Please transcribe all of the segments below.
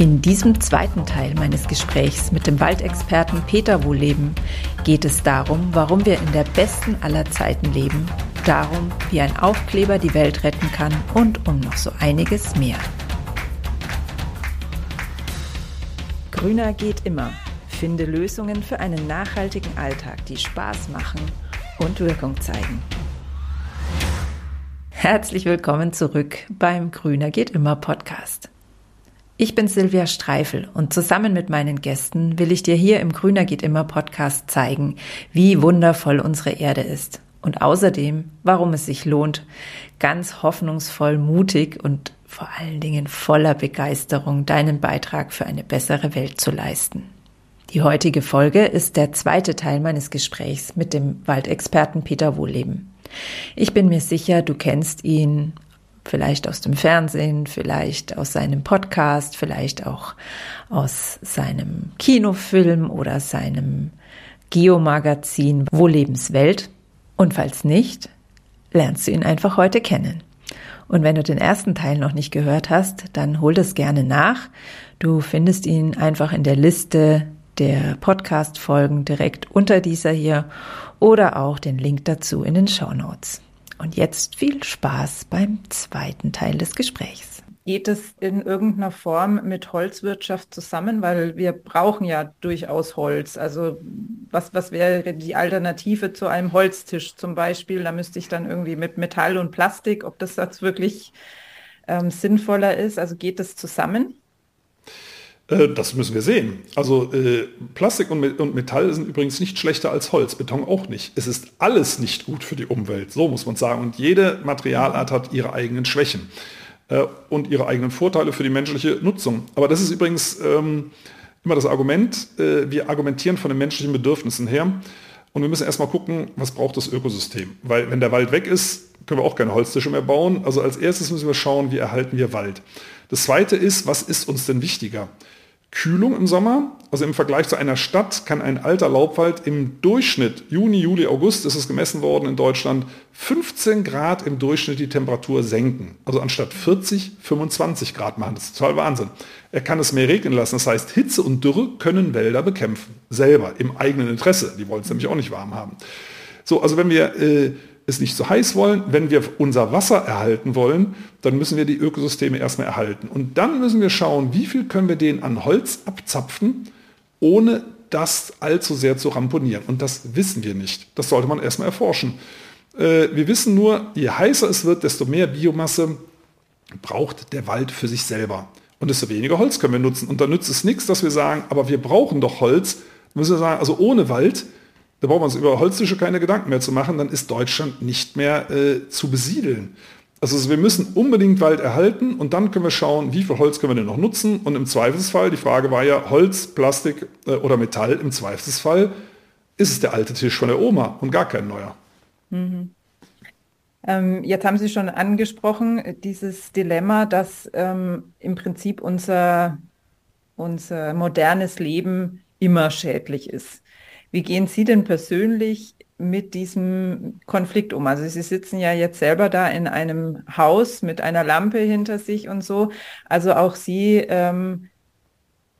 In diesem zweiten Teil meines Gesprächs mit dem Waldexperten Peter Wohleben geht es darum, warum wir in der besten aller Zeiten leben, darum, wie ein Aufkleber die Welt retten kann und um noch so einiges mehr. Grüner geht immer. Finde Lösungen für einen nachhaltigen Alltag, die Spaß machen und Wirkung zeigen. Herzlich willkommen zurück beim Grüner geht immer Podcast. Ich bin Silvia Streifel und zusammen mit meinen Gästen will ich dir hier im Grüner geht immer Podcast zeigen, wie wundervoll unsere Erde ist und außerdem, warum es sich lohnt, ganz hoffnungsvoll, mutig und vor allen Dingen voller Begeisterung deinen Beitrag für eine bessere Welt zu leisten. Die heutige Folge ist der zweite Teil meines Gesprächs mit dem Waldexperten Peter Wohleben. Ich bin mir sicher, du kennst ihn Vielleicht aus dem Fernsehen, vielleicht aus seinem Podcast, vielleicht auch aus seinem Kinofilm oder seinem Geomagazin Wo Lebenswelt. Und falls nicht, lernst du ihn einfach heute kennen. Und wenn du den ersten Teil noch nicht gehört hast, dann hol das gerne nach. Du findest ihn einfach in der Liste der Podcast-Folgen direkt unter dieser hier oder auch den Link dazu in den Show Notes. Und jetzt viel Spaß beim zweiten Teil des Gesprächs. Geht es in irgendeiner Form mit Holzwirtschaft zusammen? Weil wir brauchen ja durchaus Holz. Also was, was wäre die Alternative zu einem Holztisch zum Beispiel? Da müsste ich dann irgendwie mit Metall und Plastik, ob das jetzt wirklich ähm, sinnvoller ist. Also geht das zusammen? Äh, das müssen wir sehen. Also äh, Plastik und, Metall sind übrigens nicht schlechter als Holz, Beton auch nicht. Es ist alles nicht gut für die Umwelt, so muss man sagen. Und jede Materialart hat ihre eigenen Schwächen äh, und ihre eigenen Vorteile für die menschliche Nutzung. Aber das ist übrigens ähm, immer das Argument, wir argumentieren von den menschlichen Bedürfnissen her. Und wir müssen erstmal gucken, was braucht das Ökosystem. Weil wenn der Wald weg ist, können wir auch keine Holztische mehr bauen. Also als erstes müssen wir schauen, wie erhalten wir Wald. Das zweite ist, was ist uns denn wichtiger? Kühlung im Sommer. Also im Vergleich zu einer Stadt kann ein alter Laubwald im Durchschnitt, Juni, Juli, August ist es gemessen worden in Deutschland, 15 Grad im Durchschnitt die Temperatur senken. Also anstatt 40, 25 Grad machen. Das ist total Wahnsinn. Er kann es mehr regnen lassen. Das heißt, Hitze und Dürre können Wälder bekämpfen. Selber, im eigenen Interesse. Die wollen es nämlich auch nicht warm haben. So, also wenn wir äh, es nicht zu heiß wollen. Wenn wir unser Wasser erhalten wollen, dann müssen wir die Ökosysteme erstmal erhalten. Und dann müssen wir schauen, wie viel können wir denen an Holz abzapfen, ohne das allzu sehr zu ramponieren. Und das wissen wir nicht. Das sollte man erstmal erforschen. Äh, wir wissen nur, je heißer es wird, desto mehr Biomasse braucht der Wald für sich selber. Und desto weniger Holz können wir nutzen. Und da nützt es nichts, dass wir sagen, aber wir brauchen doch Holz. Müssen wir sagen, also ohne Wald da braucht man uns über Holztische keine Gedanken mehr zu machen, dann ist Deutschland nicht mehr äh, zu besiedeln. Also wir müssen unbedingt Wald erhalten und dann können wir schauen, wie viel Holz können wir denn noch nutzen. Und im Zweifelsfall, die Frage war ja Holz, Plastik äh, oder Metall, im Zweifelsfall ist es der alte Tisch von der Oma und gar kein neuer. Mhm. Ähm, jetzt haben Sie schon angesprochen, dieses Dilemma, dass ähm, im Prinzip unser, unser modernes Leben immer schädlich ist. Wie gehen Sie denn persönlich mit diesem Konflikt um? Also Sie sitzen ja jetzt selber da in einem Haus mit einer Lampe hinter sich und so. Also auch Sie ähm,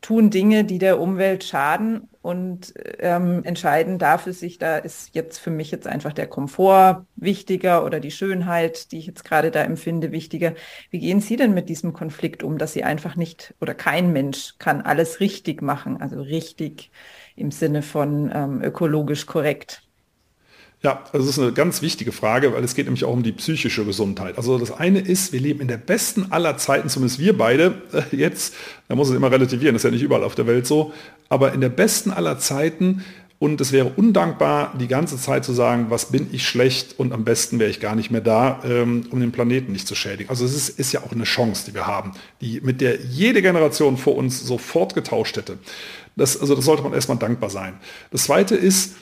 tun Dinge, die der Umwelt schaden und ähm, entscheiden dafür sich, da ist jetzt für mich jetzt einfach der Komfort wichtiger oder die Schönheit, die ich jetzt gerade da empfinde, wichtiger. Wie gehen Sie denn mit diesem Konflikt um, dass Sie einfach nicht oder kein Mensch kann alles richtig machen, also richtig im Sinne von ähm, ökologisch korrekt? Ja, das ist eine ganz wichtige Frage, weil es geht nämlich auch um die psychische Gesundheit. Also das eine ist, wir leben in der besten aller Zeiten, zumindest wir beide äh, jetzt, da muss es immer relativieren, das ist ja nicht überall auf der Welt so, aber in der besten aller Zeiten und es wäre undankbar, die ganze Zeit zu sagen, was bin ich schlecht und am besten wäre ich gar nicht mehr da, ähm, um den Planeten nicht zu schädigen. Also es ist, ist ja auch eine Chance, die wir haben, die, mit der jede Generation vor uns sofort getauscht hätte. Das, also das sollte man erstmal dankbar sein. Das Zweite ist,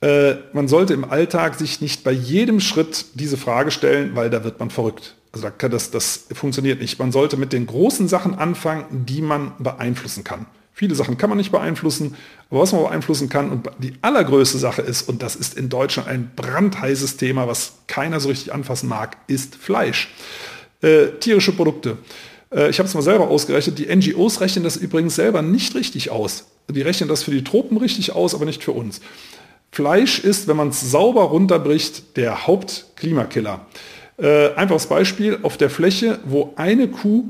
äh, man sollte im Alltag sich nicht bei jedem Schritt diese Frage stellen, weil da wird man verrückt. Also da das, das funktioniert nicht. Man sollte mit den großen Sachen anfangen, die man beeinflussen kann. Viele Sachen kann man nicht beeinflussen, aber was man beeinflussen kann und die allergrößte Sache ist, und das ist in Deutschland ein brandheißes Thema, was keiner so richtig anfassen mag, ist Fleisch. Äh, tierische Produkte. Äh, ich habe es mal selber ausgerechnet. Die NGOs rechnen das übrigens selber nicht richtig aus. Die rechnen das für die Tropen richtig aus, aber nicht für uns. Fleisch ist, wenn man es sauber runterbricht, der Hauptklimakiller. Äh, einfaches Beispiel, auf der Fläche, wo eine Kuh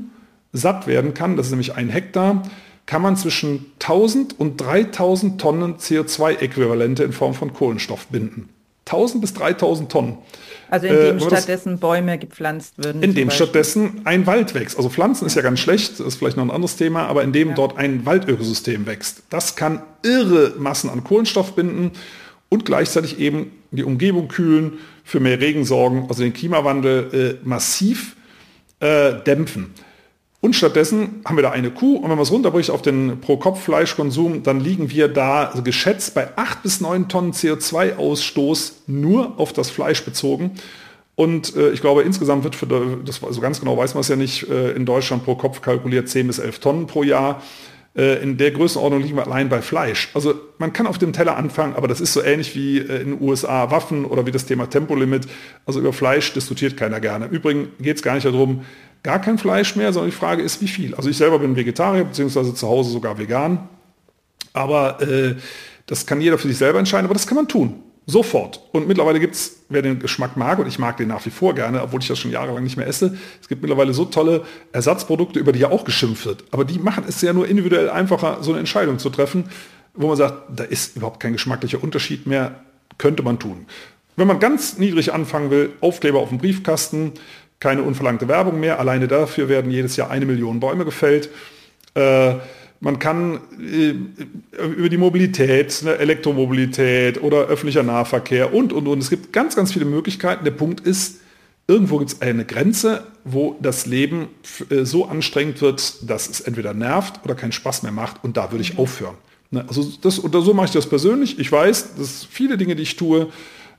satt werden kann, das ist nämlich ein Hektar, kann man zwischen 1000 und 3000 Tonnen CO2-Äquivalente in Form von Kohlenstoff binden. 1000 bis 3000 Tonnen. Also indem äh, stattdessen Bäume gepflanzt würden. Indem stattdessen ein Wald wächst. Also Pflanzen ist ja ganz schlecht, das ist vielleicht noch ein anderes Thema, aber indem ja. dort ein Waldökosystem wächst. Das kann irre Massen an Kohlenstoff binden und gleichzeitig eben die Umgebung kühlen, für mehr Regen sorgen, also den Klimawandel äh, massiv äh, dämpfen. Und stattdessen haben wir da eine Kuh und wenn man es runterbricht auf den Pro-Kopf-Fleischkonsum, dann liegen wir da geschätzt bei 8 bis 9 Tonnen CO2-Ausstoß nur auf das Fleisch bezogen. Und äh, ich glaube, insgesamt wird für, das, also ganz genau weiß man es ja nicht, äh, in Deutschland pro Kopf kalkuliert 10 bis 11 Tonnen pro Jahr. Äh, in der Größenordnung liegen wir allein bei Fleisch. Also man kann auf dem Teller anfangen, aber das ist so ähnlich wie äh, in den USA Waffen oder wie das Thema Tempolimit. Also über Fleisch diskutiert keiner gerne. Im Übrigen geht es gar nicht darum, gar kein Fleisch mehr, sondern die Frage ist, wie viel. Also ich selber bin Vegetarier, beziehungsweise zu Hause sogar vegan. Aber äh, das kann jeder für sich selber entscheiden, aber das kann man tun. Sofort. Und mittlerweile gibt es, wer den Geschmack mag, und ich mag den nach wie vor gerne, obwohl ich das schon jahrelang nicht mehr esse, es gibt mittlerweile so tolle Ersatzprodukte, über die ja auch geschimpft wird. Aber die machen es ja nur individuell einfacher, so eine Entscheidung zu treffen, wo man sagt, da ist überhaupt kein geschmacklicher Unterschied mehr, könnte man tun. Wenn man ganz niedrig anfangen will, Aufkleber auf dem Briefkasten, keine unverlangte Werbung mehr. Alleine dafür werden jedes Jahr eine Million Bäume gefällt. Äh, man kann äh, über die Mobilität, ne, Elektromobilität oder öffentlicher Nahverkehr und, und, und. Es gibt ganz, ganz viele Möglichkeiten. Der Punkt ist, irgendwo gibt es eine Grenze, wo das Leben äh, so anstrengend wird, dass es entweder nervt oder keinen Spaß mehr macht. Und da würde ich aufhören. Ne, also das, oder so mache ich das persönlich. Ich weiß, dass viele Dinge, die ich tue,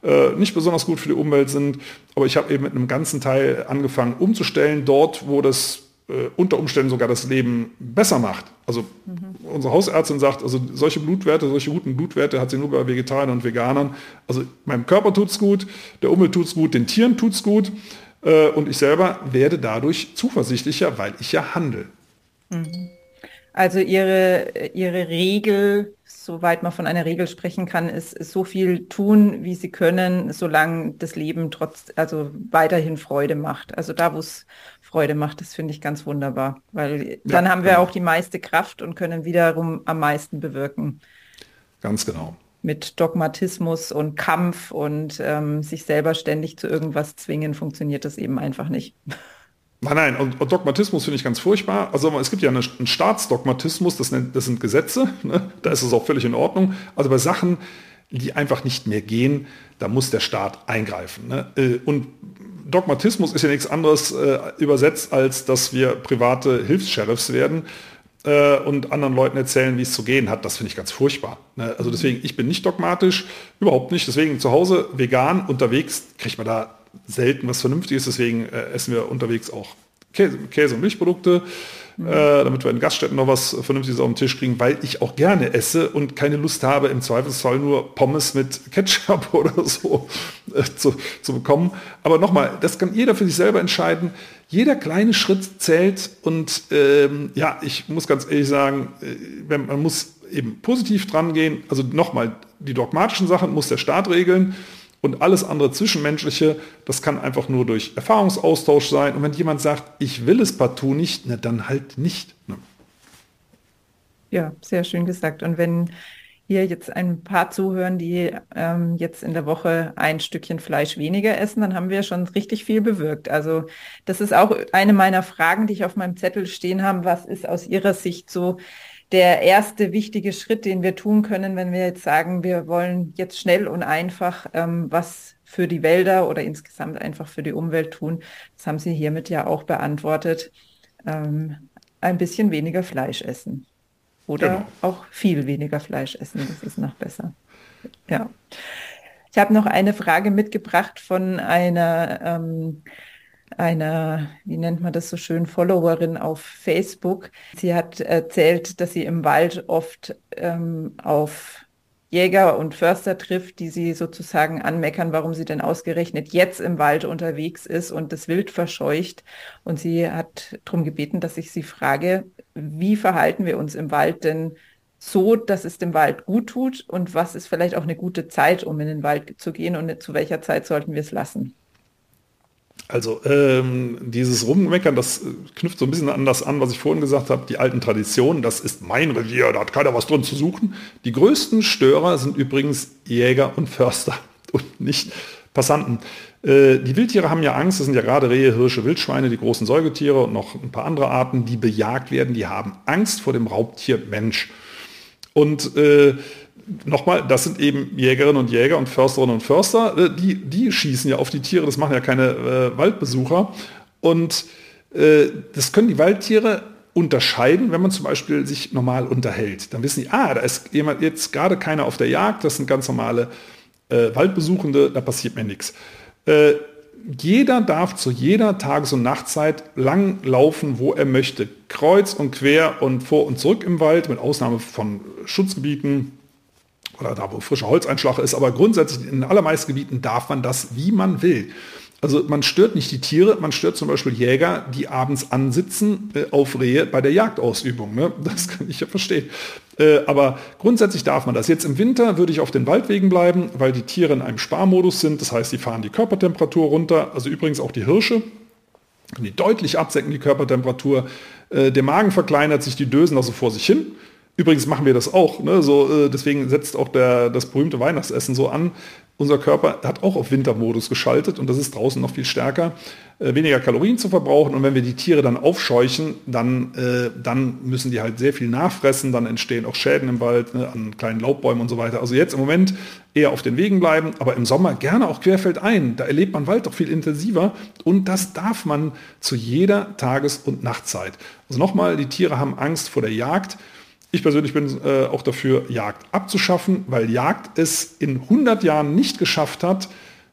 äh, nicht besonders gut für die Umwelt sind. Aber ich habe eben mit einem ganzen Teil angefangen umzustellen, dort, wo das äh, unter Umständen sogar das Leben besser macht. Also mhm. unsere Hausärztin sagt, also solche Blutwerte, solche guten Blutwerte hat sie nur bei Vegetariern und Veganern. Also meinem Körper tut es gut, der Umwelt tut es gut, den Tieren tut es gut. Äh, und ich selber werde dadurch zuversichtlicher, weil ich ja handle. Mhm. Also ihre, ihre Regel, soweit man von einer Regel sprechen kann, ist, ist so viel tun, wie sie können, solange das Leben trotz, also weiterhin Freude macht. Also da, wo es Freude macht, das finde ich ganz wunderbar, weil dann haben wir genau. auch die meiste Kraft und können wiederum am meisten bewirken. Ganz genau. Mit Dogmatismus und Kampf und ähm, sich selber ständig zu irgendwas zwingen, funktioniert das eben einfach nicht. Nein, nein, und, und Dogmatismus finde ich ganz furchtbar. Also es gibt ja eine, einen Staatsdogmatismus, das, nennt, das sind Gesetze, ne? da ist es auch völlig in Ordnung. Also bei Sachen, die einfach nicht mehr gehen, da muss der Staat eingreifen. Ne? Äh, und Dogmatismus ist ja nichts anderes äh, übersetzt, als dass wir private Hilfs-Sheriffs werden äh, und anderen Leuten erzählen, wie es zu gehen hat. Das finde ich ganz furchtbar. Ne? Also deswegen, ich bin nicht dogmatisch, überhaupt nicht. Deswegen zu Hause vegan unterwegs kriegt man da selten was Vernünftiges, deswegen äh, essen wir unterwegs auch Käse, Käse und Milchprodukte, äh, damit wir in Gaststätten noch was Vernünftiges auf den Tisch kriegen, weil ich auch gerne esse und keine Lust habe, im Zweifelsfall nur Pommes mit Ketchup oder so äh, zu, zu bekommen. Aber nochmal, das kann jeder für sich selber entscheiden. Jeder kleine Schritt zählt und ähm, ja, ich muss ganz ehrlich sagen, äh, man muss eben positiv dran gehen. Also nochmal, die dogmatischen Sachen muss der Staat regeln. Und alles andere Zwischenmenschliche, das kann einfach nur durch Erfahrungsaustausch sein. Und wenn jemand sagt, ich will es partout nicht, na, dann halt nicht. Ne? Ja, sehr schön gesagt. Und wenn hier jetzt ein paar zuhören, die ähm, jetzt in der Woche ein Stückchen Fleisch weniger essen, dann haben wir schon richtig viel bewirkt. Also das ist auch eine meiner Fragen, die ich auf meinem Zettel stehen habe. Was ist aus Ihrer Sicht so der erste wichtige Schritt, den wir tun können, wenn wir jetzt sagen, wir wollen jetzt schnell und einfach ähm, was für die Wälder oder insgesamt einfach für die Umwelt tun. Das haben Sie hiermit ja auch beantwortet. Ähm, ein bisschen weniger Fleisch essen. Oder genau. auch viel weniger Fleisch essen. Das ist noch besser. Ja. Ich habe noch eine Frage mitgebracht von einer ähm, einer, wie nennt man das so schön, Followerin auf Facebook. Sie hat erzählt, dass sie im Wald oft ähm, auf Jäger und Förster trifft, die sie sozusagen anmeckern, warum sie denn ausgerechnet jetzt im Wald unterwegs ist und das Wild verscheucht. Und sie hat darum gebeten, dass ich sie frage, wie verhalten wir uns im Wald denn so, dass es dem Wald gut tut und was ist vielleicht auch eine gute Zeit, um in den Wald zu gehen und zu welcher Zeit sollten wir es lassen? Also ähm, dieses Rummeckern, das knüpft so ein bisschen an das an, was ich vorhin gesagt habe, die alten Traditionen, das ist mein Revier, da hat keiner was drin zu suchen. Die größten Störer sind übrigens Jäger und Förster und nicht Passanten. Äh, die Wildtiere haben ja Angst, das sind ja gerade Rehe, Hirsche, Wildschweine, die großen Säugetiere und noch ein paar andere Arten, die bejagt werden, die haben Angst vor dem Raubtier Mensch. Und äh, nochmal, das sind eben Jägerinnen und Jäger und Försterinnen und Förster, äh, die, die schießen ja auf die Tiere, das machen ja keine äh, Waldbesucher. Und äh, das können die Waldtiere unterscheiden, wenn man zum Beispiel sich normal unterhält. Dann wissen die, ah, da ist jemand jetzt gerade keiner auf der Jagd, das sind ganz normale äh, Waldbesuchende, da passiert mir nichts. Äh, jeder darf zu jeder Tages- und Nachtzeit lang laufen, wo er möchte. Kreuz und quer und vor und zurück im Wald, mit Ausnahme von Schutzgebieten, oder da, wo frischer Holzeinschlag ist, aber grundsätzlich in allermeisten Gebieten darf man das, wie man will. Also man stört nicht die Tiere, man stört zum Beispiel Jäger, die abends ansitzen äh, auf Rehe bei der Jagdausübung. Ne? Das kann ich ja verstehen. Äh, aber grundsätzlich darf man das. Jetzt im Winter würde ich auf den Waldwegen bleiben, weil die Tiere in einem Sparmodus sind. Das heißt, die fahren die Körpertemperatur runter. Also übrigens auch die Hirsche, die deutlich absenken die Körpertemperatur. Äh, der Magen verkleinert sich, die dösen also vor sich hin. Übrigens machen wir das auch. Ne? So, äh, deswegen setzt auch der, das berühmte Weihnachtsessen so an. Unser Körper hat auch auf Wintermodus geschaltet und das ist draußen noch viel stärker, äh, weniger Kalorien zu verbrauchen. Und wenn wir die Tiere dann aufscheuchen, dann, äh, dann müssen die halt sehr viel nachfressen, dann entstehen auch Schäden im Wald ne, an kleinen Laubbäumen und so weiter. Also jetzt im Moment eher auf den Wegen bleiben, aber im Sommer gerne auch querfeldein. Da erlebt man Wald doch viel intensiver und das darf man zu jeder Tages- und Nachtzeit. Also nochmal, die Tiere haben Angst vor der Jagd. Ich persönlich bin äh, auch dafür, Jagd abzuschaffen, weil Jagd es in 100 Jahren nicht geschafft hat,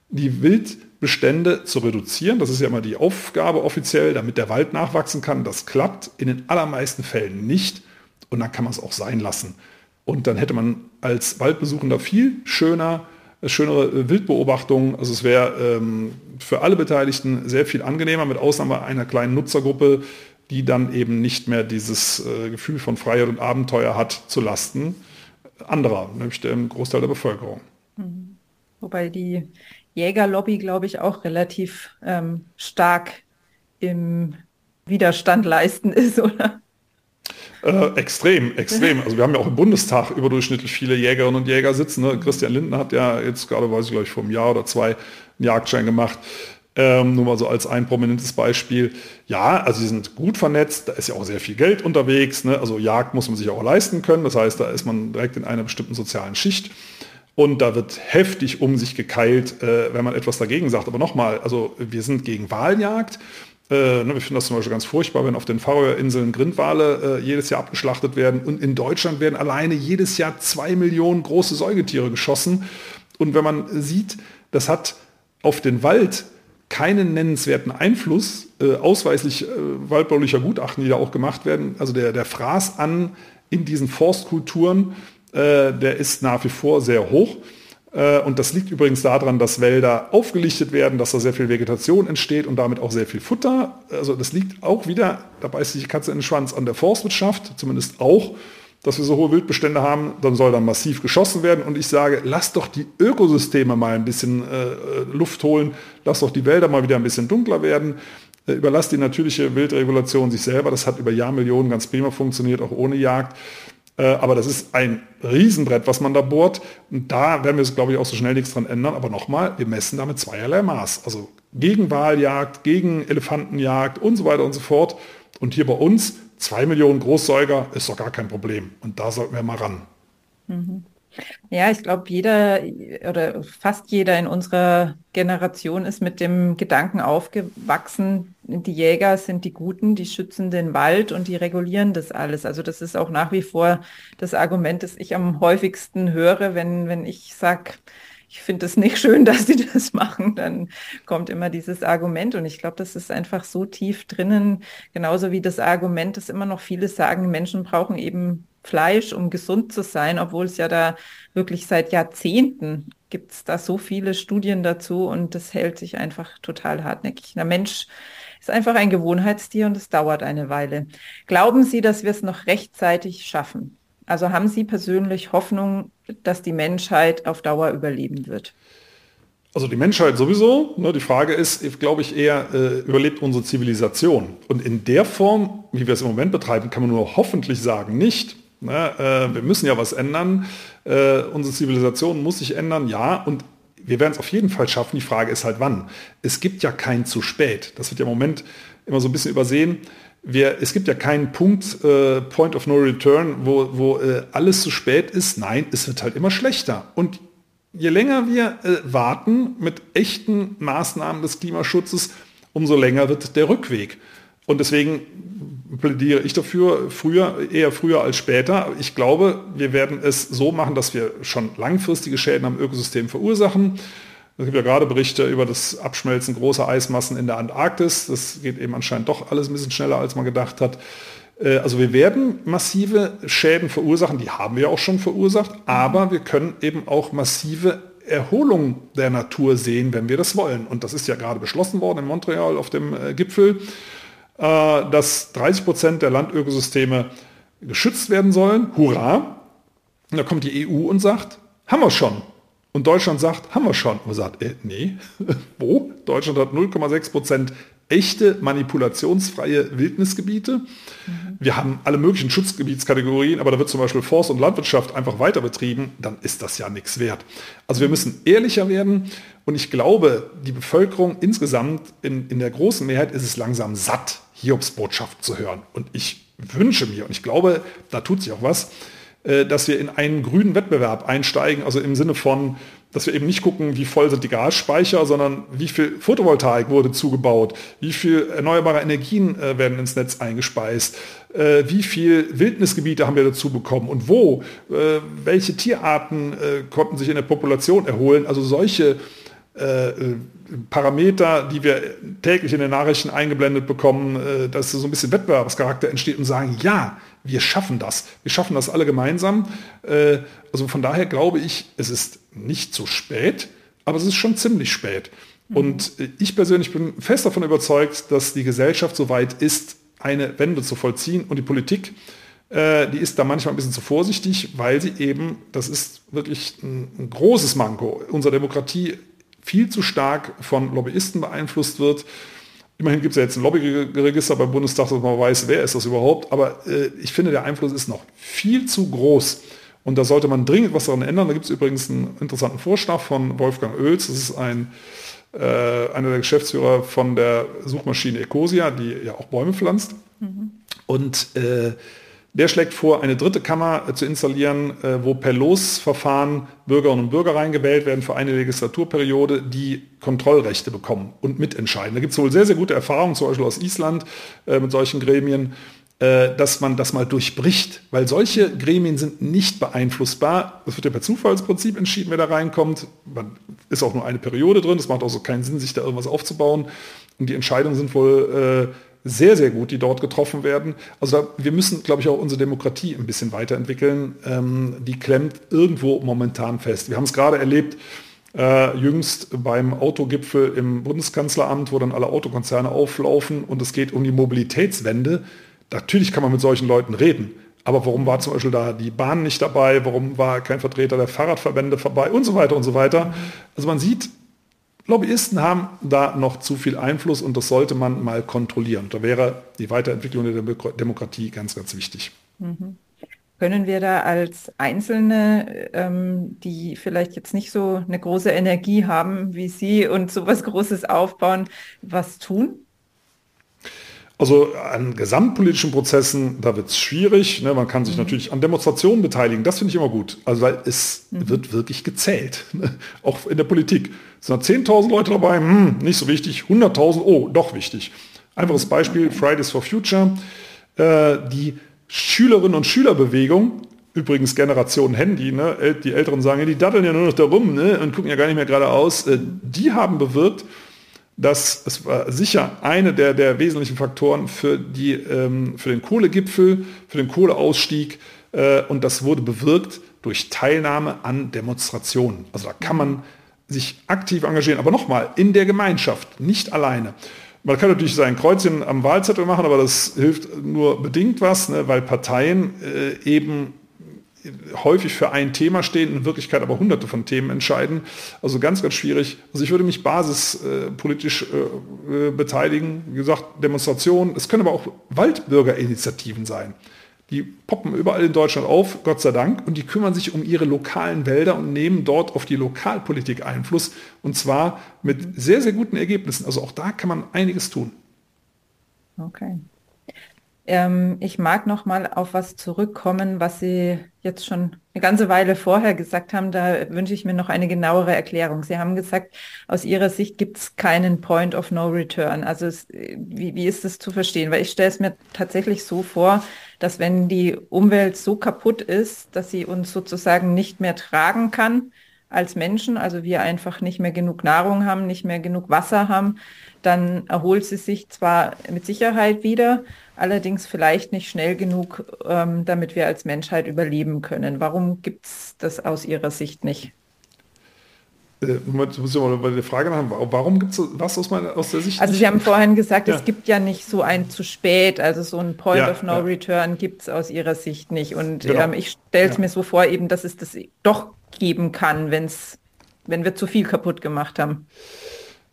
die Wildbestände zu reduzieren. Das ist ja immer die Aufgabe offiziell, damit der Wald nachwachsen kann. Das klappt in den allermeisten Fällen nicht und dann kann man es auch sein lassen. Und dann hätte man als Waldbesuchender viel schöner, schönere Wildbeobachtungen. Also es wäre ähm, für alle Beteiligten sehr viel angenehmer, mit Ausnahme einer kleinen Nutzergruppe, die dann eben nicht mehr dieses äh, Gefühl von Freiheit und Abenteuer hat zu Lasten anderer, nämlich dem Großteil der Bevölkerung. Mhm. Wobei die Jägerlobby, glaube ich, auch relativ ähm, stark im Widerstand leisten ist, oder? Äh, extrem, extrem. Also wir haben ja auch im Bundestag überdurchschnittlich viele Jägerinnen und Jäger sitzen. Ne? Christian Lindner hat ja jetzt gerade, weiß ich glaube ich, vor einem Jahr oder zwei einen Jagdschein gemacht. Ähm, nur mal so als ein prominentes Beispiel. Ja, also sie sind gut vernetzt, da ist ja auch sehr viel Geld unterwegs. Ne? Also Jagd muss man sich auch leisten können. Das heißt, da ist man direkt in einer bestimmten sozialen Schicht. Und da wird heftig um sich gekeilt, äh, wenn man etwas dagegen sagt. Aber nochmal, also wir sind gegen Wahljagd. Äh, ne, wir finden das zum Beispiel ganz furchtbar, wenn auf den Färöerinseln Grindwale äh, jedes Jahr abgeschlachtet werden. Und in Deutschland werden alleine jedes Jahr zwei Millionen große Säugetiere geschossen. Und wenn man sieht, das hat auf den Wald keinen nennenswerten Einfluss, äh, ausweislich äh, waldbaulicher Gutachten, die da auch gemacht werden. Also der, der Fraß an in diesen Forstkulturen, äh, der ist nach wie vor sehr hoch. Äh, und das liegt übrigens daran, dass Wälder aufgelichtet werden, dass da sehr viel Vegetation entsteht und damit auch sehr viel Futter. Also das liegt auch wieder, da beißt sich die Katze in den Schwanz, an der Forstwirtschaft, zumindest auch dass wir so hohe Wildbestände haben, dann soll dann massiv geschossen werden. Und ich sage, lass doch die Ökosysteme mal ein bisschen äh, Luft holen, lass doch die Wälder mal wieder ein bisschen dunkler werden. Äh, überlass die natürliche Wildregulation sich selber. Das hat über Jahrmillionen ganz prima funktioniert, auch ohne Jagd. Äh, aber das ist ein Riesenbrett, was man da bohrt. Und da werden wir, glaube ich, auch so schnell nichts dran ändern. Aber nochmal, wir messen damit zweierlei Maß. Also gegen Wahljagd, gegen Elefantenjagd und so weiter und so fort. Und hier bei uns zwei Millionen Großsäuger ist doch gar kein Problem. Und da sollten wir mal ran. Mhm. Ja, ich glaube, jeder oder fast jeder in unserer Generation ist mit dem Gedanken aufgewachsen, die Jäger sind die Guten, die schützen den Wald und die regulieren das alles. Also das ist auch nach wie vor das Argument, das ich am häufigsten höre, wenn, wenn ich sage, ich finde es nicht schön, dass sie das machen, dann kommt immer dieses Argument. Und ich glaube, das ist einfach so tief drinnen, genauso wie das Argument, dass immer noch viele sagen, Menschen brauchen eben Fleisch, um gesund zu sein, obwohl es ja da wirklich seit Jahrzehnten gibt es da so viele Studien dazu und das hält sich einfach total hartnäckig. Der Mensch ist einfach ein Gewohnheitstier und es dauert eine Weile. Glauben Sie, dass wir es noch rechtzeitig schaffen? Also haben Sie persönlich Hoffnung, dass die Menschheit auf Dauer überleben wird? Also die Menschheit sowieso. Ne, die Frage ist, glaube ich, eher, äh, überlebt unsere Zivilisation? Und in der Form, wie wir es im Moment betreiben, kann man nur hoffentlich sagen, nicht. Ne, äh, wir müssen ja was ändern. Äh, unsere Zivilisation muss sich ändern, ja. Und wir werden es auf jeden Fall schaffen. Die Frage ist halt, wann. Es gibt ja kein zu spät. Das wird ja im Moment immer so ein bisschen übersehen. Wir, es gibt ja keinen Punkt, äh, Point of No Return, wo, wo äh, alles zu spät ist. Nein, es wird halt immer schlechter. Und je länger wir äh, warten mit echten Maßnahmen des Klimaschutzes, umso länger wird der Rückweg. Und deswegen plädiere ich dafür, früher, eher früher als später. Ich glaube, wir werden es so machen, dass wir schon langfristige Schäden am Ökosystem verursachen. Es gibt ja gerade Berichte über das Abschmelzen großer Eismassen in der Antarktis. Das geht eben anscheinend doch alles ein bisschen schneller, als man gedacht hat. Äh, also wir werden massive Schäden verursachen, die haben wir auch schon verursacht, aber wir können eben auch massive Erholung der Natur sehen, wenn wir das wollen. Und das ist ja gerade beschlossen worden in Montreal auf dem äh, Gipfel, äh, dass 30 Prozent der Landökosysteme geschützt werden sollen. Hurra! Und da kommt die EU und sagt, haben wir schon. Und Deutschland sagt, haben wir schon. Und man sagt, äh, nee, wo? Deutschland hat 0,6 Prozent echte manipulationsfreie Wildnisgebiete. Mhm. Wir haben alle möglichen Schutzgebietskategorien, aber da wird zum Beispiel Forst- und Landwirtschaft einfach weiter betrieben, dann ist das ja nichts wert. Also wir müssen ehrlicher werden und ich glaube, die Bevölkerung insgesamt in, in der großen Mehrheit ist es langsam satt, Hiobs Botschaft zu hören. Und ich wünsche mir, und ich glaube, da tut sich auch was, dass wir in einen grünen Wettbewerb einsteigen, also im Sinne von, dass wir eben nicht gucken, wie voll sind die Gasspeicher, sondern wie viel Photovoltaik wurde zugebaut, wie viel erneuerbare Energien äh, werden ins Netz eingespeist, äh, wie viel Wildnisgebiete haben wir dazu bekommen und wo, äh, welche Tierarten äh, konnten sich in der Population erholen. Also solche äh, Parameter, die wir täglich in den Nachrichten eingeblendet bekommen, äh, dass so ein bisschen Wettbewerbscharakter entsteht und sagen, ja, wir schaffen das. Wir schaffen das alle gemeinsam. Äh, also von daher glaube ich, es ist nicht so spät, aber es ist schon ziemlich spät. Mhm. Und ich persönlich bin fest davon überzeugt, dass die Gesellschaft so weit ist, eine Wende zu vollziehen und die Politik, die ist da manchmal ein bisschen zu vorsichtig, weil sie eben, das ist wirklich ein, ein großes Manko unserer Demokratie, viel zu stark von Lobbyisten beeinflusst wird. Immerhin gibt es ja jetzt ein Lobbyregister beim Bundestag, dass man weiß, wer ist das überhaupt. Aber äh, ich finde, der Einfluss ist noch viel zu groß. Und da sollte man dringend was daran ändern. Da gibt es übrigens einen interessanten Vorschlag von Wolfgang Oels. Das ist ein, äh, einer der Geschäftsführer von der Suchmaschine Ecosia, die ja auch Bäume pflanzt. Mhm. Und äh, der schlägt vor, eine dritte Kammer äh, zu installieren, äh, wo per Losverfahren Bürgerinnen und Bürger reingewählt werden für eine Legislaturperiode, die Kontrollrechte bekommen und mitentscheiden. Da gibt es wohl sehr, sehr gute Erfahrungen, zum Beispiel aus Island äh, mit solchen Gremien, dass man das mal durchbricht, weil solche Gremien sind nicht beeinflussbar. Es wird ja per Zufallsprinzip entschieden, wer da reinkommt. Man ist auch nur eine Periode drin, es macht also keinen Sinn, sich da irgendwas aufzubauen. Und die Entscheidungen sind wohl sehr, sehr gut, die dort getroffen werden. Also da, wir müssen, glaube ich, auch unsere Demokratie ein bisschen weiterentwickeln. Ähm, die klemmt irgendwo momentan fest. Wir haben es gerade erlebt, äh, jüngst beim Autogipfel im Bundeskanzleramt, wo dann alle Autokonzerne auflaufen und es geht um die Mobilitätswende. Natürlich kann man mit solchen Leuten reden. Aber warum war zum Beispiel da die Bahn nicht dabei? Warum war kein Vertreter der Fahrradverbände vorbei? Und so weiter und so weiter. Also man sieht, Lobbyisten haben da noch zu viel Einfluss und das sollte man mal kontrollieren. Da wäre die Weiterentwicklung der Demokratie ganz, ganz wichtig. Mhm. Können wir da als Einzelne, ähm, die vielleicht jetzt nicht so eine große Energie haben wie Sie und so was Großes aufbauen, was tun? Also an gesamtpolitischen Prozessen, da wird es schwierig. Ne? Man kann sich mhm. natürlich an Demonstrationen beteiligen. Das finde ich immer gut. Also weil es mhm. wird wirklich gezählt. Ne? Auch in der Politik. Es sind 10.000 Leute dabei, hm, nicht so wichtig. 100.000, oh, doch wichtig. Einfaches Beispiel, Fridays for Future. Äh, die Schülerinnen und Schülerbewegung, übrigens Generation Handy, ne? die Älteren sagen, die daddeln ja nur noch da rum ne? und gucken ja gar nicht mehr geradeaus. Äh, die haben bewirkt, dass es war sicher eine der, der wesentlichen Faktoren für, die, ähm, für den Kohlegipfel, für den Kohleausstieg, Äh, und das wurde bewirkt durch Teilnahme an Demonstrationen. Also da kann man sich aktiv engagieren, aber nochmal, in der Gemeinschaft, nicht alleine. Man kann natürlich sein Kreuzchen am Wahlzettel machen, aber das hilft nur bedingt was, ne, weil Parteien äh, eben häufig für ein Thema stehen, in Wirklichkeit aber hunderte von Themen entscheiden. Also ganz, ganz schwierig. Also ich würde mich basispolitisch äh, äh, beteiligen. Wie gesagt, Demonstrationen. Es können aber auch Waldbürgerinitiativen sein. Die poppen überall in Deutschland auf, Gott sei Dank, und die kümmern sich um ihre lokalen Wälder und nehmen dort auf die Lokalpolitik Einfluss. Und zwar mit sehr, sehr guten Ergebnissen. Also auch da kann man einiges tun. Okay. Ähm, ich mag noch mal auf was zurückkommen, was Sie jetzt schon eine ganze Weile vorher gesagt haben. Da wünsche ich mir noch eine genauere Erklärung. Sie haben gesagt, aus Ihrer Sicht gibt es keinen Point of No Return. Also es, wie, wie ist das zu verstehen? Weil ich stelle es mir tatsächlich so vor, dass wenn die Umwelt so kaputt ist, dass sie uns sozusagen nicht mehr tragen kann als Menschen, also wir einfach nicht mehr genug Nahrung haben, nicht mehr genug Wasser haben, dann erholt sie sich zwar mit Sicherheit wieder, allerdings vielleicht nicht schnell genug, ähm, damit wir als Menschheit überleben können. Warum gibt es das aus Ihrer Sicht nicht? Äh, Moment, muss ich mal bei der Frage nach, warum gibt es was aus, meiner, aus der Sicht? Also Sie haben vorhin gesagt, ja. es gibt ja nicht so ein zu spät, also so ein Point ja, of No ja. Return gibt es aus Ihrer Sicht nicht. Und genau. ähm, ich stelle es mir so vor, eben, dass es das doch geben kann, wenn's, wenn wir zu viel kaputt gemacht haben.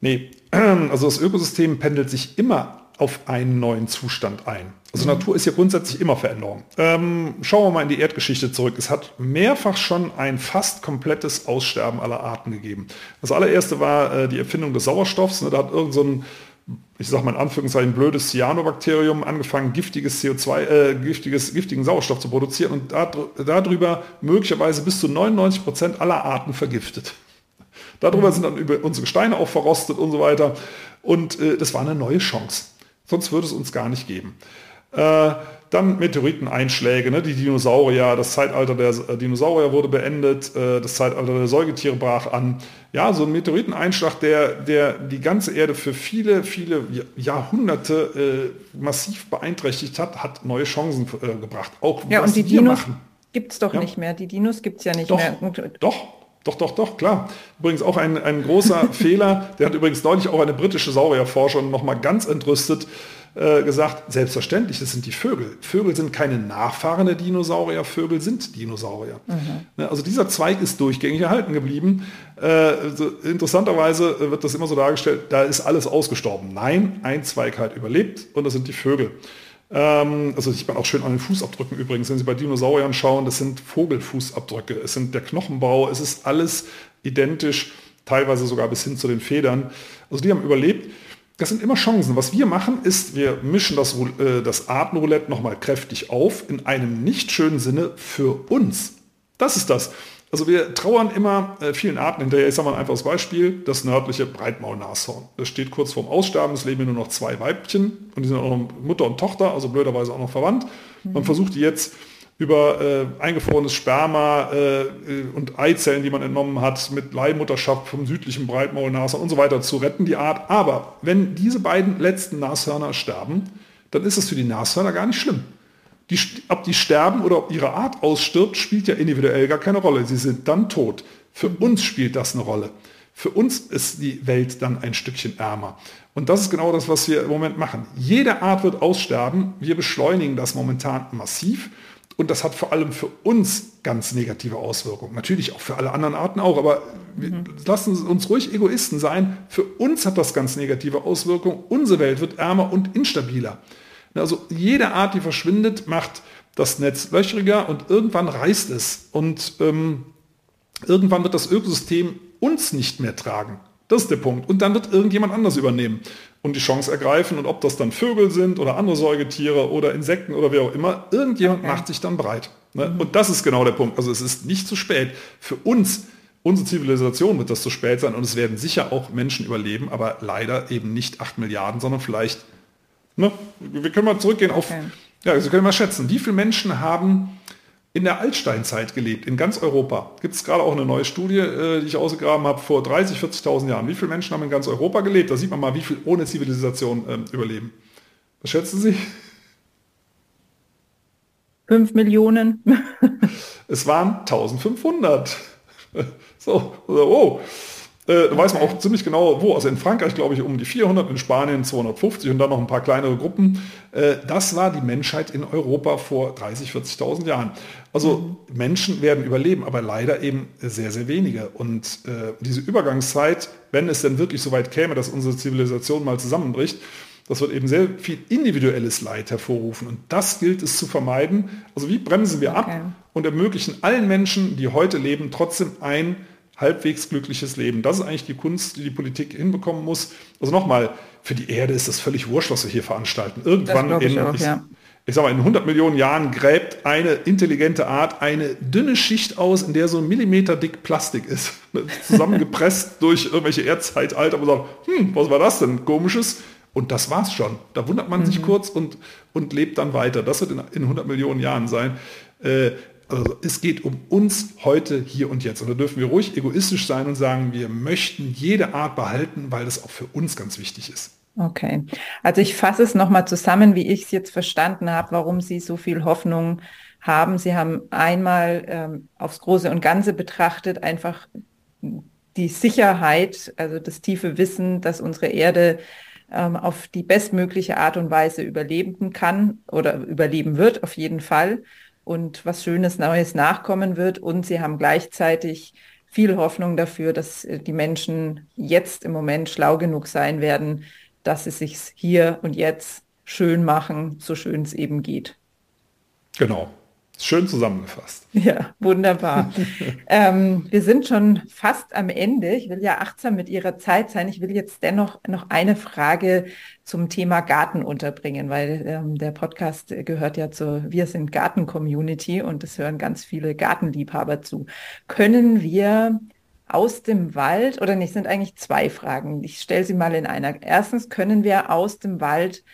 Nee, also das Ökosystem pendelt sich immer auf einen neuen Zustand ein. Also. Natur ist ja grundsätzlich immer Veränderung. Ähm, schauen wir mal in die Erdgeschichte zurück. Es hat mehrfach schon ein fast komplettes Aussterben aller Arten gegeben. Das allererste war äh, die Erfindung des Sauerstoffs. Ne, da hat irgend so ein, ich sage mal in Anführungszeichen, blödes Cyanobakterium angefangen, giftiges CO2, äh, giftiges, giftigen Sauerstoff zu produzieren und darüber möglicherweise bis zu 99 Prozent aller Arten vergiftet. Darüber sind dann über unsere Gesteine auch verrostet und so weiter. Und äh, das war eine neue Chance. Sonst würde es uns gar nicht geben. Äh, dann Meteoriteneinschläge, ne? die Dinosaurier, das Zeitalter der äh, Dinosaurier wurde beendet, äh, das Zeitalter der Säugetiere brach an. Ja, so ein Meteoriteneinschlag, der, der die ganze Erde für viele, viele Jahrhunderte äh, massiv beeinträchtigt hat, hat neue Chancen äh, gebracht. Auch ja, was und die Dinos gibt es doch ja? nicht mehr. Die Dinos gibt es ja nicht doch, mehr. Doch, doch, doch, doch, klar. Übrigens auch ein, ein großer Fehler, der hat übrigens neulich auch eine britische Saurierforscherin nochmal ganz entrüstet äh, gesagt, selbstverständlich, das sind die Vögel. Vögel sind keine Nachfahren der Dinosaurier, Vögel sind Dinosaurier. Mhm. Ne, also dieser Zweig ist durchgängig erhalten geblieben. Äh, also interessanterweise wird das immer so dargestellt, da ist alles ausgestorben. Nein, ein Zweig halt überlebt und das sind die Vögel. Ähm, also sieht man auch schön an den Fußabdrücken übrigens, wenn Sie bei Dinosauriern schauen, das sind Vogelfußabdrücke, es sind der Knochenbau, es ist alles identisch, teilweise sogar bis hin zu den Federn. Also die haben überlebt das sind immer Chancen. Was wir machen, ist, wir mischen das, äh, das Artenroulette nochmal kräftig auf, in einem nicht schönen Sinne für uns. Das ist das. Also wir trauern immer äh, vielen Arten hinterher. Ich sage mal ein einfaches Beispiel, das nördliche Breitmaulnashorn. Das steht kurz vorm Aussterben, es leben nur noch zwei Weibchen und die sind auch noch Mutter und Tochter, also blöderweise auch noch verwandt. Man mhm. versucht die jetzt über äh, eingefrorenes Sperma äh, und Eizellen, die man entnommen hat, mit Leihmutterschaft vom südlichen Breitmaulnashorn und so weiter zu retten, die Art. Aber wenn diese beiden letzten Nashörner sterben, dann ist es für die Nashörner gar nicht schlimm. Die, ob die sterben oder ob ihre Art ausstirbt, spielt ja individuell gar keine Rolle. Sie sind dann tot. Für uns spielt das eine Rolle. Für uns ist die Welt dann ein Stückchen ärmer. Und das ist genau das, was wir im Moment machen. Jede Art wird aussterben. Wir beschleunigen das momentan massiv. Und das hat vor allem für uns ganz negative Auswirkungen. Natürlich auch für alle anderen Arten auch, aber mhm. lassen Sie uns ruhig Egoisten sein. Für uns hat das ganz negative Auswirkungen. Unsere Welt wird ärmer und instabiler. Also jede Art, die verschwindet, macht das Netz löchriger und irgendwann reißt es. Und ähm, irgendwann wird das Ökosystem uns nicht mehr tragen. Das ist der Punkt. Und dann wird irgendjemand anders übernehmen und die Chance ergreifen. Und ob das dann Vögel sind oder andere Säugetiere oder Insekten oder wer auch immer, irgendjemand okay. macht sich dann breit. Ne? Mhm. Und das ist genau der Punkt. Also es ist nicht zu spät. Für uns, unsere Zivilisation wird das zu spät sein und es werden sicher auch Menschen überleben, aber leider eben nicht 8 Milliarden, sondern vielleicht, ne? wir können mal zurückgehen okay. auf, ja, Sie können mal schätzen, wie viele Menschen haben in der Altsteinzeit gelebt, in ganz Europa. Gibt es gerade auch eine neue Studie, äh, die ich ausgegraben habe, vor 30.000, 40.000 Jahren. Wie viele Menschen haben in ganz Europa gelebt? Da sieht man mal, wie viel ohne Zivilisation ähm, überleben. Was schätzen Sie? 5 Millionen? es waren 1500. so, oh. Äh, da weiß man auch ziemlich genau, wo. Also in Frankreich, glaube ich, um die 400, in Spanien 250 und dann noch ein paar kleinere Gruppen. Äh, das war die Menschheit in Europa vor 30, 40.000 Jahren. Also mhm. Menschen werden überleben, aber leider eben sehr, sehr wenige. Und äh, diese Übergangszeit, wenn es denn wirklich so weit käme, dass unsere Zivilisation mal zusammenbricht, das wird eben sehr viel individuelles Leid hervorrufen. Und das gilt es zu vermeiden. Also wie bremsen wir okay. ab und ermöglichen allen Menschen, die heute leben, trotzdem ein halbwegs glückliches Leben. Das ist eigentlich die Kunst, die die Politik hinbekommen muss. Also nochmal, für die Erde ist das völlig wurscht, was wir hier veranstalten. Irgendwann in, auch, ich, ja. ich sag mal, in 100 Millionen Jahren gräbt eine intelligente Art eine dünne Schicht aus, in der so ein Millimeter dick Plastik ist. Zusammengepresst durch irgendwelche Erdzeitalter. Und sagt, hm, was war das denn? Komisches. Und das war's schon. Da wundert man mhm. sich kurz und, und lebt dann weiter. Das wird in, in 100 Millionen Jahren sein. Äh, also es geht um uns heute, hier und jetzt. Und da dürfen wir ruhig egoistisch sein und sagen, wir möchten jede Art behalten, weil das auch für uns ganz wichtig ist. Okay. Also ich fasse es nochmal zusammen, wie ich es jetzt verstanden habe, warum Sie so viel Hoffnung haben. Sie haben einmal ähm, aufs Große und Ganze betrachtet, einfach die Sicherheit, also das tiefe Wissen, dass unsere Erde ähm, auf die bestmögliche Art und Weise überleben kann oder überleben wird, auf jeden Fall und was Schönes Neues nachkommen wird. Und sie haben gleichzeitig viel Hoffnung dafür, dass äh, die Menschen jetzt im Moment schlau genug sein werden, dass sie sich hier und jetzt schön machen, so schön es eben geht. Genau. Schön zusammengefasst. Ja, wunderbar. ähm, wir sind schon fast am Ende. Ich will ja achtsam mit Ihrer Zeit sein. Ich will jetzt dennoch noch eine Frage zum Thema Garten unterbringen, weil ähm, der Podcast gehört ja zur Wir sind Garten-Community und es hören ganz viele Gartenliebhaber zu. Können wir aus dem Wald, oder nicht, sind eigentlich zwei Fragen. Ich stelle sie mal in einer. Erstens, können wir aus dem Wald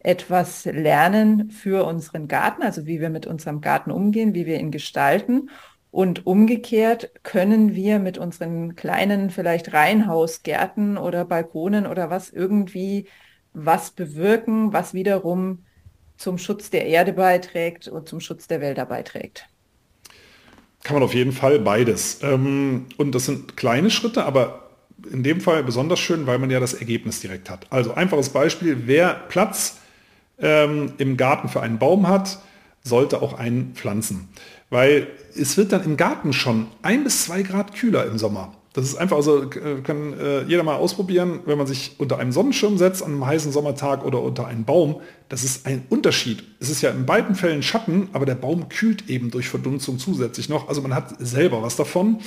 etwas lernen für unseren Garten, also wie wir mit unserem Garten umgehen, wie wir ihn gestalten. Und umgekehrt können wir mit unseren kleinen, vielleicht Reihenhausgärten oder Balkonen oder was irgendwie was bewirken, was wiederum zum Schutz der Erde beiträgt und zum Schutz der Wälder beiträgt. Kann man auf jeden Fall beides. Ähm, und das sind kleine Schritte, aber in dem Fall besonders schön, weil man ja das Ergebnis direkt hat. Also einfaches Beispiel, wer Platz ähm, im Garten für einen Baum hat, sollte auch einen pflanzen. Weil es wird dann im Garten schon ein bis zwei Grad kühler im Sommer. Das ist einfach, also kann äh, jeder mal ausprobieren, wenn man sich unter einem Sonnenschirm setzt an einem heißen Sommertag oder unter einen Baum. Das ist ein Unterschied. Es ist ja in beiden Fällen Schatten, aber der Baum kühlt eben durch Verdunstung zusätzlich noch. Also man hat selber was davon.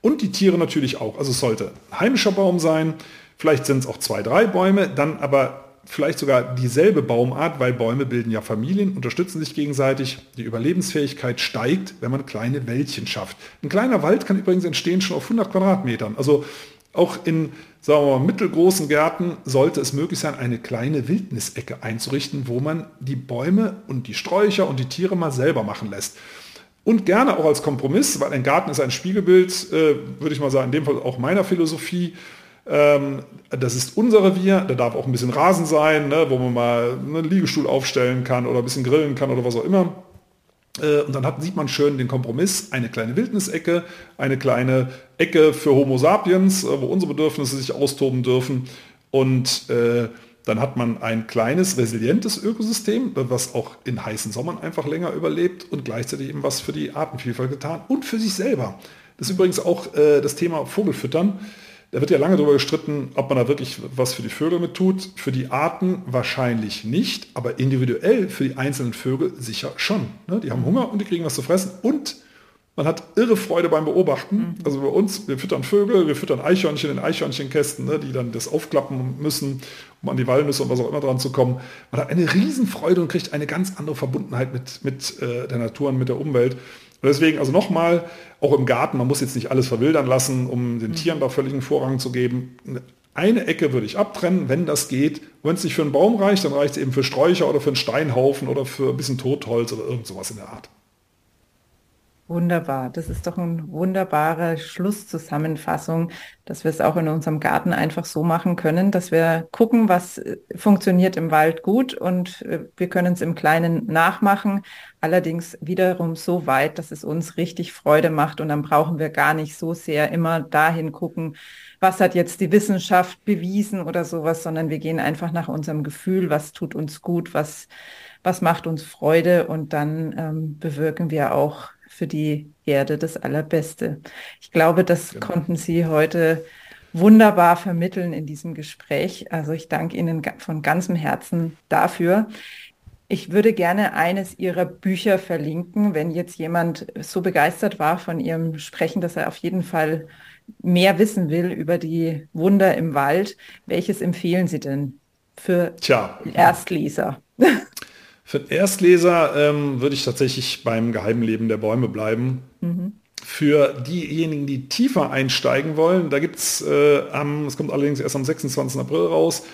Und die Tiere natürlich auch. Also es sollte heimischer Baum sein. Vielleicht sind es auch zwei, drei Bäume, dann aber vielleicht sogar dieselbe Baumart, weil Bäume bilden ja Familien, unterstützen sich gegenseitig. Die Überlebensfähigkeit steigt, wenn man kleine Wäldchen schafft. Ein kleiner Wald kann übrigens entstehen schon auf 100 Quadratmetern. Also auch in sagen wir mal, mittelgroßen Gärten sollte es möglich sein, eine kleine Wildnisecke einzurichten, wo man die Bäume und die Sträucher und die Tiere mal selber machen lässt. Und gerne auch als Kompromiss, weil ein Garten ist ein Spiegelbild, äh, würde ich mal sagen, in dem Fall auch meiner Philosophie. Ähm, das ist unser Revier, da darf auch ein bisschen Rasen sein, ne, wo man mal einen Liegestuhl aufstellen kann oder ein bisschen grillen kann oder was auch immer. Äh, und dann hat, sieht man schön den Kompromiss, eine kleine Wildnisecke, eine kleine Ecke für Homo sapiens, äh, wo unsere Bedürfnisse sich austoben dürfen. Und äh, dann hat man ein kleines, resilientes Ökosystem, was auch in heißen Sommern einfach länger überlebt und gleichzeitig eben was für die Artenvielfalt getan und für sich selber. Das ist übrigens auch äh, das Thema Vogelfüttern. Da wird ja lange darüber gestritten, ob man da wirklich was für die Vögel mit tut. Für die Arten wahrscheinlich nicht, aber individuell für die einzelnen Vögel sicher schon. Ne? Die haben Hunger und die kriegen was zu fressen und man hat irre Freude beim Beobachten. Mhm. Also bei uns, wir füttern Vögel, wir füttern Eichhörnchen in Eichhörnchenkästen, ne, die dann das aufklappen müssen, um an die Walnüsse und was auch immer dran zu kommen. Man hat eine Riesenfreude und kriegt eine ganz andere Verbundenheit mit, mit äh, der Natur und mit der Umwelt. Und deswegen, also nochmal, auch im Garten, man muss jetzt nicht alles verwildern lassen, um den mhm. Tieren da völligen Vorrang zu geben. Eine Ecke würde ich abtrennen, wenn das geht. Wenn es nicht für einen Baum reicht, dann reicht es eben für Sträucher oder für einen Steinhaufen oder für ein bisschen Totholz oder irgend sowas in der Art. Wunderbar. Das ist doch eine wunderbare Schlusszusammenfassung, dass wir es auch in unserem Garten einfach so machen können, dass wir gucken, was äh, funktioniert im Wald gut und äh, wir können es im Kleinen nachmachen. Allerdings wiederum so weit, dass es uns richtig Freude macht und dann brauchen wir gar nicht so sehr immer dahin gucken, was hat jetzt die Wissenschaft bewiesen oder sowas, sondern wir gehen einfach nach unserem Gefühl, was tut uns gut, was, was macht uns Freude und dann ähm, bewirken wir auch für die Erde das Allerbeste. Ich glaube, das genau. konnten Sie heute wunderbar vermitteln in diesem Gespräch. Also ich danke Ihnen von ganzem Herzen dafür. Ich würde gerne eines Ihrer Bücher verlinken, wenn jetzt jemand so begeistert war von Ihrem Sprechen, dass er auf jeden Fall mehr wissen will über die Wunder im Wald. Welches empfehlen Sie denn für Tja. Erstleser? Für den Erstleser ähm, würde ich tatsächlich beim geheimen Leben der Bäume bleiben. Mhm. Für diejenigen, die tiefer einsteigen wollen, da gibt es, äh, es kommt allerdings erst am 26. April raus,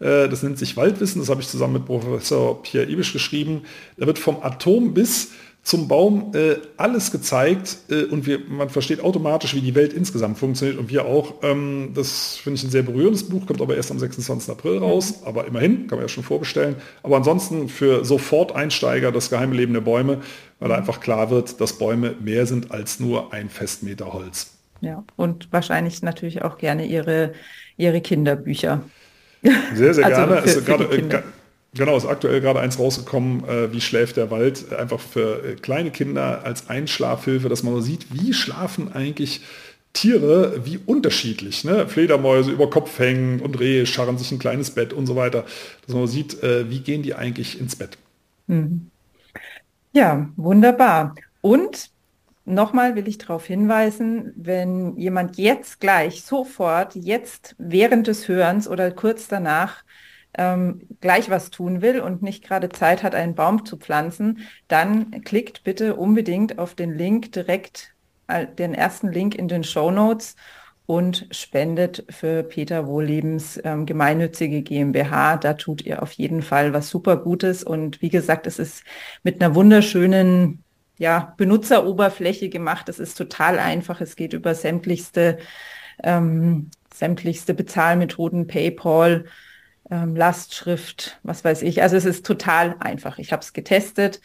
äh, das nennt sich Waldwissen, das habe ich zusammen mit Professor Pierre Ibisch geschrieben. Da wird vom Atom bis zum Baum äh, alles gezeigt äh, und wir, man versteht automatisch, wie die Welt insgesamt funktioniert und wir auch. Ähm, das finde ich ein sehr berührendes Buch, kommt aber erst am 26. April raus, mhm. aber immerhin, kann man ja schon vorbestellen. Aber ansonsten für Sofort-Einsteiger das geheime Leben der Bäume, weil da einfach klar wird, dass Bäume mehr sind als nur ein Festmeter Holz. Ja, und wahrscheinlich natürlich auch gerne ihre, ihre Kinderbücher. Sehr, sehr also gerne. Für, also gerade, äh, Genau, ist aktuell gerade eins rausgekommen, äh, wie schläft der Wald, einfach für äh, kleine Kinder als Einschlafhilfe, dass man sieht, wie schlafen eigentlich Tiere, wie unterschiedlich. Ne? Fledermäuse über Kopf hängen und Rehe scharren sich ein kleines Bett und so weiter, dass man sieht, äh, wie gehen die eigentlich ins Bett. Mhm. Ja, wunderbar. Und nochmal will ich darauf hinweisen, wenn jemand jetzt gleich, sofort, jetzt während des Hörens oder kurz danach ähm, gleich was tun will und nicht gerade Zeit hat, einen Baum zu pflanzen, dann klickt bitte unbedingt auf den Link direkt, äh, den ersten Link in den Show Notes und spendet für Peter Wohllebens ähm, gemeinnützige GmbH. Da tut ihr auf jeden Fall was super Gutes. Und wie gesagt, es ist mit einer wunderschönen ja, Benutzeroberfläche gemacht. Es ist total einfach. Es geht über sämtlichste, ähm, sämtlichste Bezahlmethoden, PayPal, ähm, Lastschrift, was weiß ich. Also es ist total einfach. Ich habe es getestet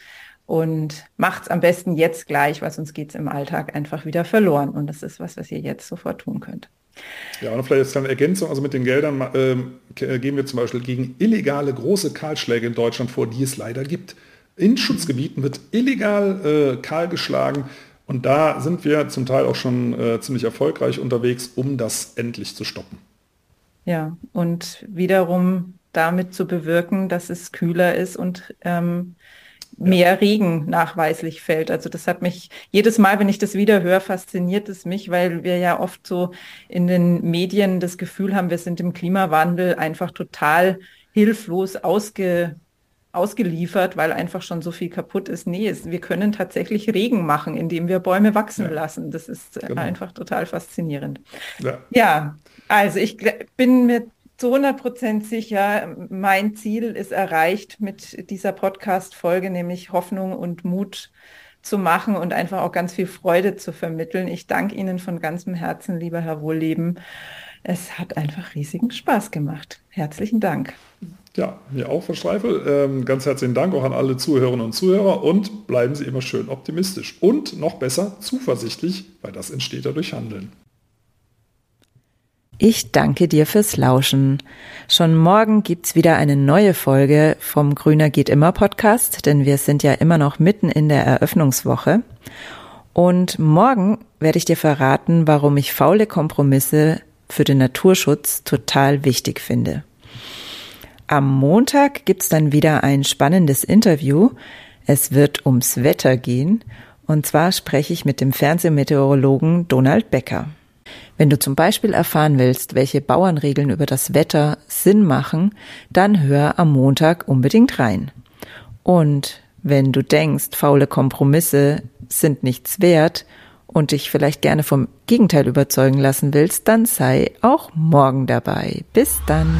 und macht es am besten jetzt gleich, weil sonst geht es im Alltag einfach wieder verloren. Und das ist was, was ihr jetzt sofort tun könnt. Ja, und vielleicht jetzt eine Ergänzung, also mit den Geldern ähm, gehen wir zum Beispiel gegen illegale große Kahlschläge in Deutschland vor, die es leider gibt. In Schutzgebieten wird illegal äh, kahl geschlagen und da sind wir zum Teil auch schon äh, ziemlich erfolgreich unterwegs, um das endlich zu stoppen. Ja, und wiederum damit zu bewirken, dass es kühler ist und ähm, mehr. Regen nachweislich fällt. Also das hat mich jedes Mal, wenn ich das wieder höre, fasziniert es mich, weil wir ja oft so in den Medien das Gefühl haben, wir sind im Klimawandel einfach total hilflos ausge, ausgeliefert, weil einfach schon so viel kaputt ist. Nee, es, wir können tatsächlich Regen machen, indem wir Bäume wachsen ja. lassen. Das ist genau. einfach total faszinierend. Ja. ja, also ich bin mir zu 100 Prozent sicher, mein Ziel ist erreicht mit dieser Podcast-Folge, nämlich Hoffnung und Mut zu machen und einfach auch ganz viel Freude zu vermitteln. Ich danke Ihnen von ganzem Herzen, lieber Herr Wohlleben. Es hat einfach riesigen Spaß gemacht. Herzlichen Dank. Ja, mir auch, Frau Streifel. Ähm, ganz herzlichen Dank auch an alle Zuhörerinnen und Zuhörer und bleiben Sie immer schön optimistisch und noch besser zuversichtlich, weil das entsteht ja durch Handeln. Ich danke dir fürs Lauschen. Schon morgen gibt's wieder eine neue Folge vom Grüner geht immer Podcast, denn wir sind ja immer noch mitten in der Eröffnungswoche. Und morgen werde ich dir verraten, warum ich faule Kompromisse für den Naturschutz total wichtig finde. Am Montag gibt's dann wieder ein spannendes Interview. Es wird ums Wetter gehen. Und zwar spreche ich mit dem Fernsehmeteorologen Donald Becker. Wenn du zum Beispiel erfahren willst, welche Bauernregeln über das Wetter Sinn machen, dann hör am Montag unbedingt rein. Und wenn du denkst, faule Kompromisse sind nichts wert und dich vielleicht gerne vom Gegenteil überzeugen lassen willst, dann sei auch morgen dabei. Bis dann.